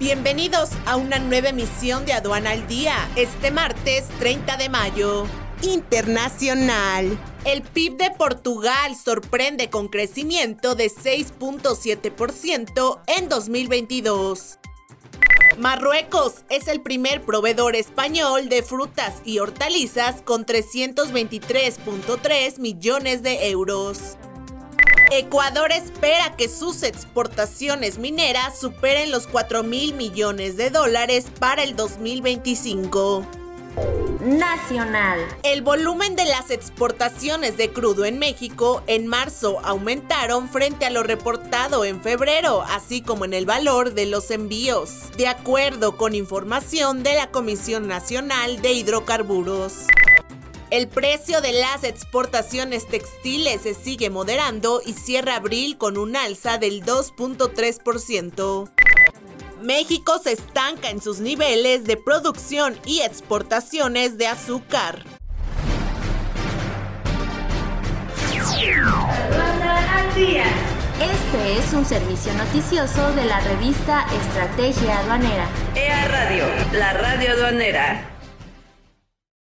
Bienvenidos a una nueva emisión de Aduana al Día, este martes 30 de mayo. Internacional. El PIB de Portugal sorprende con crecimiento de 6.7% en 2022. Marruecos es el primer proveedor español de frutas y hortalizas con 323.3 millones de euros. Ecuador espera que sus exportaciones mineras superen los 4 mil millones de dólares para el 2025. Nacional. El volumen de las exportaciones de crudo en México en marzo aumentaron frente a lo reportado en febrero, así como en el valor de los envíos, de acuerdo con información de la Comisión Nacional de Hidrocarburos. El precio de las exportaciones textiles se sigue moderando y cierra abril con un alza del 2.3%. México se estanca en sus niveles de producción y exportaciones de azúcar. Este es un servicio noticioso de la revista Estrategia Aduanera. EA Radio, la radio aduanera.